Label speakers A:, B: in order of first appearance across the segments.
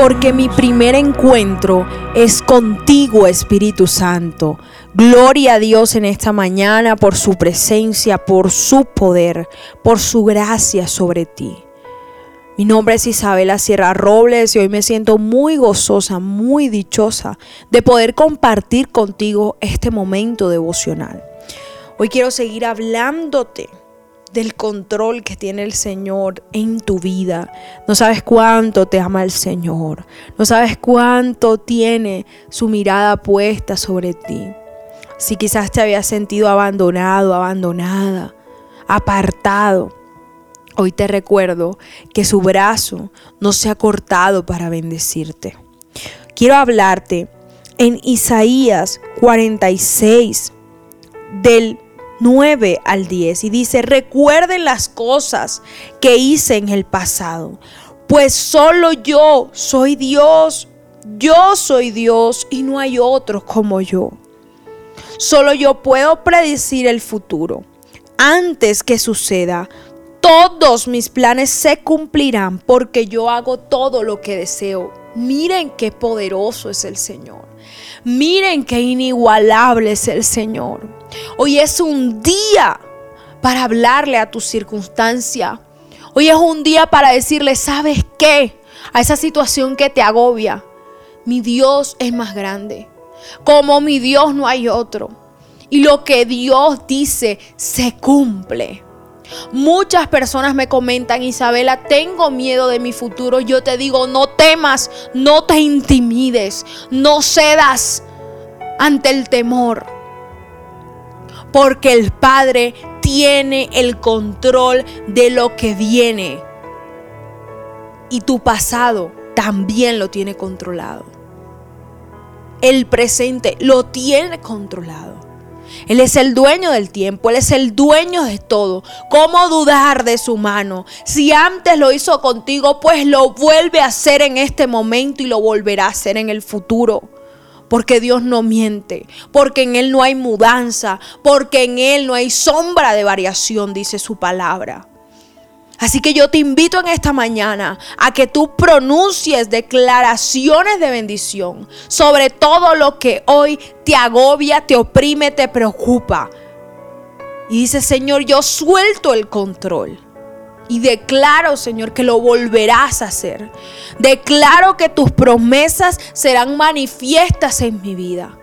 A: porque mi primer encuentro es contigo, Espíritu Santo. Gloria a Dios en esta mañana por su presencia, por su poder, por su gracia sobre ti. Mi nombre es Isabela Sierra Robles y hoy me siento muy gozosa, muy dichosa de poder compartir contigo este momento devocional. Hoy quiero seguir hablándote del control que tiene el Señor en tu vida. No sabes cuánto te ama el Señor. No sabes cuánto tiene su mirada puesta sobre ti. Si quizás te habías sentido abandonado, abandonada, apartado, hoy te recuerdo que su brazo no se ha cortado para bendecirte. Quiero hablarte en Isaías 46 del 9 al 10 y dice, recuerden las cosas que hice en el pasado, pues solo yo soy Dios, yo soy Dios y no hay otro como yo. Solo yo puedo predecir el futuro. Antes que suceda, todos mis planes se cumplirán porque yo hago todo lo que deseo. Miren qué poderoso es el Señor. Miren qué inigualable es el Señor. Hoy es un día para hablarle a tu circunstancia. Hoy es un día para decirle, ¿sabes qué? A esa situación que te agobia. Mi Dios es más grande. Como mi Dios no hay otro. Y lo que Dios dice se cumple. Muchas personas me comentan, Isabela, tengo miedo de mi futuro. Yo te digo, no temas, no te intimides, no cedas ante el temor. Porque el Padre tiene el control de lo que viene. Y tu pasado también lo tiene controlado. El presente lo tiene controlado. Él es el dueño del tiempo, Él es el dueño de todo. ¿Cómo dudar de su mano? Si antes lo hizo contigo, pues lo vuelve a hacer en este momento y lo volverá a hacer en el futuro. Porque Dios no miente, porque en Él no hay mudanza, porque en Él no hay sombra de variación, dice su palabra. Así que yo te invito en esta mañana a que tú pronuncies declaraciones de bendición sobre todo lo que hoy te agobia, te oprime, te preocupa. Y dice, Señor, yo suelto el control. Y declaro, Señor, que lo volverás a hacer. Declaro que tus promesas serán manifiestas en mi vida.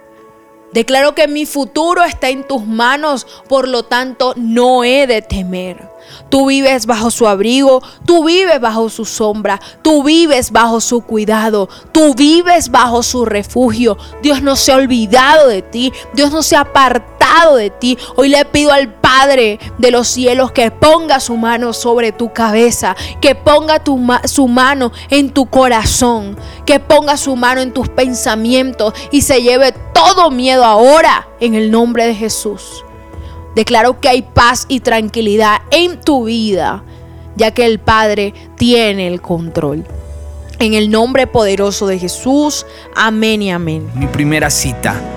A: Declaro que mi futuro está en tus manos, por lo tanto no he de temer. Tú vives bajo su abrigo, tú vives bajo su sombra, tú vives bajo su cuidado, tú vives bajo su refugio. Dios no se ha olvidado de ti, Dios no se ha apartado de ti. Hoy le pido al Padre de los cielos que ponga su mano sobre tu cabeza, que ponga su mano en tu corazón, que ponga su mano en tus pensamientos y se lleve todo miedo ahora en el nombre de Jesús. Declaro que hay paz y tranquilidad en tu vida, ya que el Padre tiene el control. En el nombre poderoso de Jesús, amén y amén.
B: Mi primera cita